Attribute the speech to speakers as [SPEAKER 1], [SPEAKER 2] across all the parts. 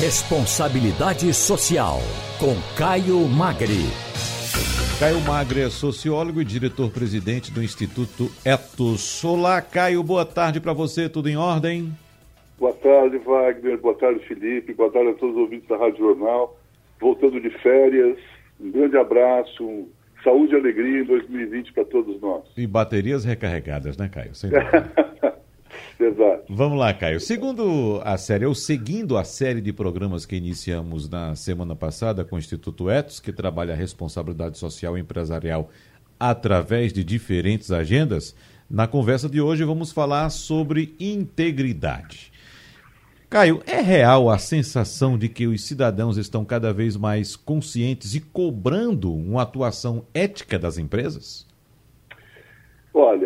[SPEAKER 1] Responsabilidade Social, com Caio Magri.
[SPEAKER 2] Caio Magre é sociólogo e diretor-presidente do Instituto Etos. Olá, Caio, boa tarde para você, tudo em ordem?
[SPEAKER 3] Boa tarde, Wagner, boa tarde, Felipe, boa tarde a todos os ouvintes da Rádio Jornal. Voltando de férias, um grande abraço, saúde e alegria em 2020 para todos nós.
[SPEAKER 2] E baterias recarregadas, né, Caio? Sem
[SPEAKER 3] Exato.
[SPEAKER 2] Vamos lá, Caio. Segundo a série, ou seguindo a série de programas que iniciamos na semana passada com o Instituto Etos, que trabalha a responsabilidade social e empresarial através de diferentes agendas, na conversa de hoje vamos falar sobre integridade. Caio, é real a sensação de que os cidadãos estão cada vez mais conscientes e cobrando uma atuação ética das empresas?
[SPEAKER 3] Olha,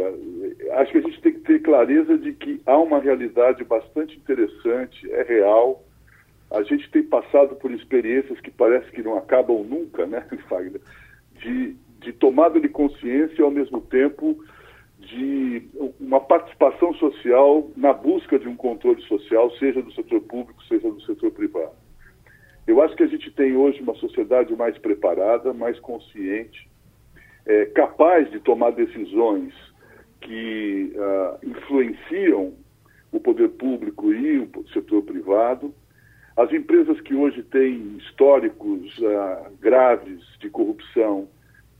[SPEAKER 3] acho que a gente tem que ter clareza de que há uma realidade bastante interessante, é real. A gente tem passado por experiências que parece que não acabam nunca, né, Fagner? De, de tomada de consciência e, ao mesmo tempo, de uma participação social na busca de um controle social, seja do setor público, seja do setor privado. Eu acho que a gente tem hoje uma sociedade mais preparada, mais consciente, é, capaz de tomar decisões que uh, influenciam o poder público e o setor privado. As empresas que hoje têm históricos uh, graves de corrupção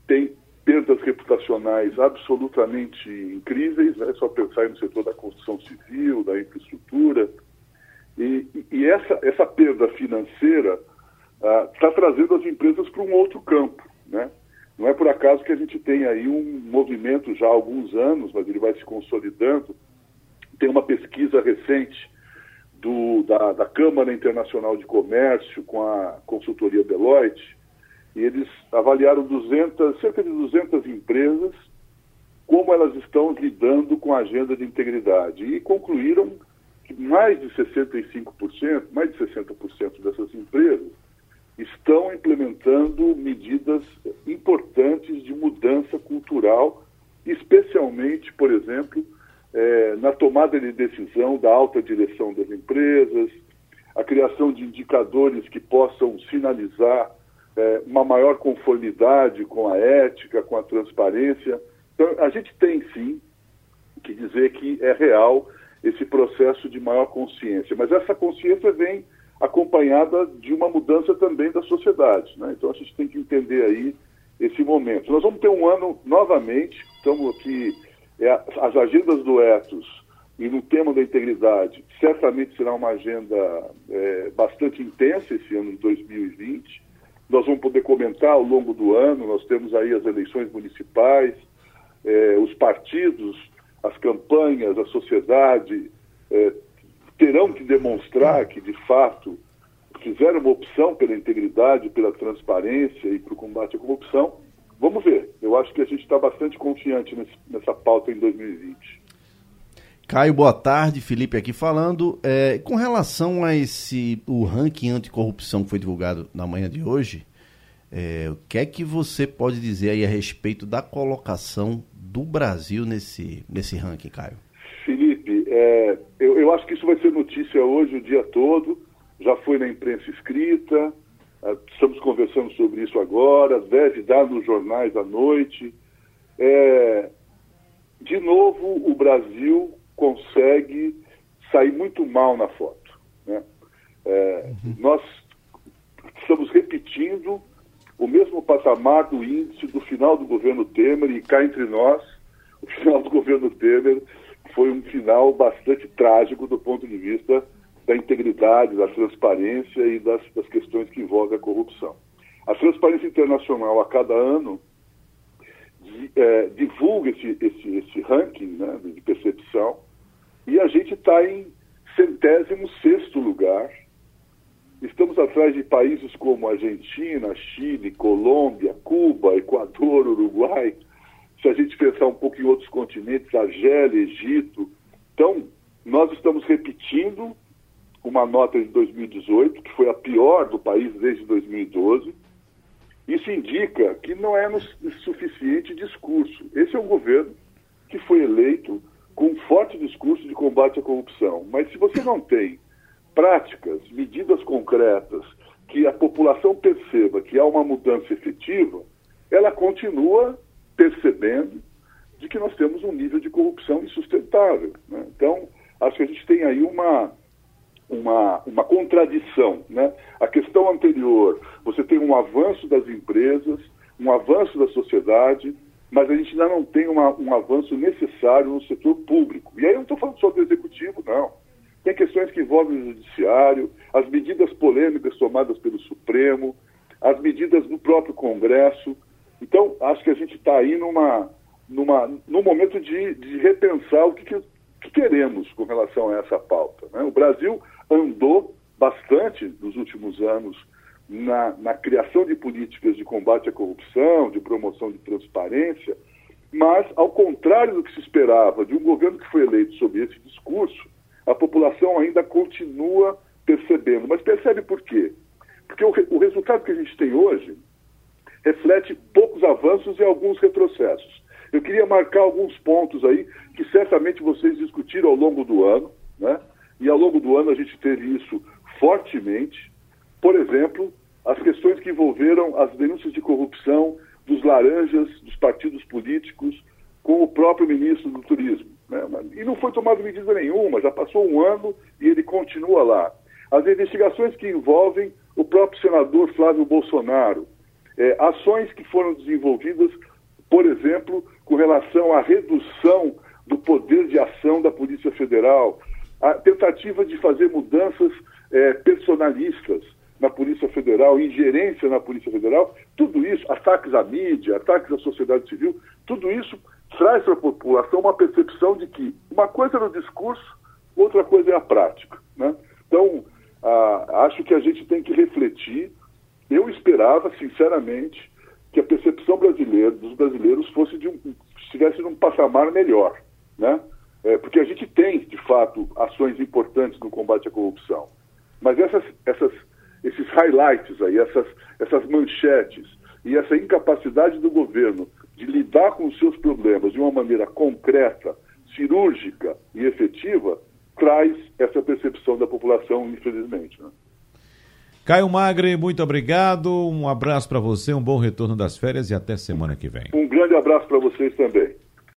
[SPEAKER 3] têm perdas reputacionais absolutamente incríveis, né? só pensar no setor da construção civil, da infraestrutura. E, e essa, essa perda financeira está uh, trazendo as empresas para um outro campo. Né? Não é por acaso que a gente tem aí um movimento já há alguns anos, mas ele vai se consolidando. Tem uma pesquisa recente do, da, da Câmara Internacional de Comércio com a consultoria Deloitte, e eles avaliaram 200, cerca de 200 empresas, como elas estão lidando com a agenda de integridade. E concluíram que mais de 65%, mais de 60% dessas empresas estão implementando medidas importantes de mudança cultural, especialmente, por exemplo, é, na tomada de decisão da alta direção das empresas, a criação de indicadores que possam sinalizar é, uma maior conformidade com a ética, com a transparência. Então, a gente tem sim que dizer que é real esse processo de maior consciência, mas essa consciência vem acompanhada de uma mudança também da sociedade. Né? Então a gente tem que entender aí esse momento. Nós vamos ter um ano novamente, estamos aqui, é, as agendas do Etos e no tema da integridade, certamente será uma agenda é, bastante intensa esse ano de 2020. Nós vamos poder comentar ao longo do ano, nós temos aí as eleições municipais, é, os partidos, as campanhas, a sociedade, é, terão que demonstrar que, de fato, fizeram uma opção pela integridade, pela transparência e para o combate à corrupção. Vamos ver. Eu acho que a gente está bastante confiante nesse, nessa pauta em 2020.
[SPEAKER 4] Caio, boa tarde. Felipe aqui falando. É, com relação a esse o ranking anticorrupção que foi divulgado na manhã de hoje, é, o que é que você pode dizer aí a respeito da colocação do Brasil nesse, nesse ranking, Caio?
[SPEAKER 3] É, eu, eu, acho que isso vai ser notícia hoje o dia todo, já foi na imprensa escrita, é, estamos conversando sobre isso agora, deve dar nos jornais à noite. É, de novo, o Brasil consegue sair muito mal na foto. Né? É, uhum. Nós estamos repetindo o mesmo patamar do índice do final do governo Temer, e cá entre nós, o final do governo Temer foi um final bastante trágico do ponto de vista da integridade, da transparência e das, das questões que envolvem a corrupção. A Transparência Internacional, a cada ano, é, divulga esse, esse, esse ranking né, de percepção e a gente está em centésimo sexto lugar. Estamos atrás de países como Argentina, Chile, Colômbia, Cuba, Equador, Uruguai, se a gente pensar um pouco em outros continentes, Argélia, Egito. Então, nós estamos repetindo uma nota de 2018, que foi a pior do país desde 2012. Isso indica que não é suficiente discurso. Esse é um governo que foi eleito com um forte discurso de combate à corrupção. Mas se você não tem práticas, medidas concretas, que a população perceba que há uma mudança efetiva, ela continua percebendo de que nós temos um nível de corrupção insustentável. Né? Então, acho que a gente tem aí uma, uma, uma contradição. Né? A questão anterior, você tem um avanço das empresas, um avanço da sociedade, mas a gente ainda não tem uma, um avanço necessário no setor público. E aí eu não estou falando só do executivo, não. Tem questões que envolvem o judiciário, as medidas polêmicas tomadas pelo Supremo, as medidas do próprio Congresso. Então, acho que a gente está aí numa, numa, num momento de, de repensar o que, que, que, queremos com relação a essa pauta. Né? O Brasil andou bastante nos últimos anos na, na criação de políticas de combate à corrupção, de promoção de transparência, mas, ao contrário do que se esperava de um governo que foi eleito sob esse discurso, a população ainda continua percebendo. Mas percebe por quê? Porque o, o resultado que a gente tem hoje reflete poucos avanços e alguns retrocessos. Eu queria marcar alguns pontos aí que certamente vocês discutiram ao longo do ano, né? E ao longo do ano a gente teve isso fortemente. Por exemplo, as questões que envolveram as denúncias de corrupção dos laranjas, dos partidos políticos, com o próprio ministro do Turismo. Né? E não foi tomada medida nenhuma, já passou um ano e ele continua lá. As investigações que envolvem o próprio senador Flávio Bolsonaro, é, ações que foram desenvolvidas, por exemplo, com relação à redução do poder de ação da Polícia Federal, a tentativa de fazer mudanças é, personalistas na Polícia Federal, ingerência na Polícia Federal, tudo isso, ataques à mídia, ataques à sociedade civil, tudo isso traz para a população uma percepção de que uma coisa é o discurso, outra coisa é a prática. Né? Então, ah, acho que a gente tem que refletir. Eu esperava, sinceramente, que a percepção brasileira, dos brasileiros fosse de um, estivesse num patamar melhor. Né? É, porque a gente tem, de fato, ações importantes no combate à corrupção. Mas essas, essas, esses highlights aí, essas, essas manchetes e essa incapacidade do governo de lidar com os seus problemas de uma maneira concreta, cirúrgica e efetiva, traz essa percepção da população, infelizmente. Né?
[SPEAKER 2] Caio Magre, muito obrigado. Um abraço para você, um bom retorno das férias e até semana que vem.
[SPEAKER 3] Um grande abraço para vocês também.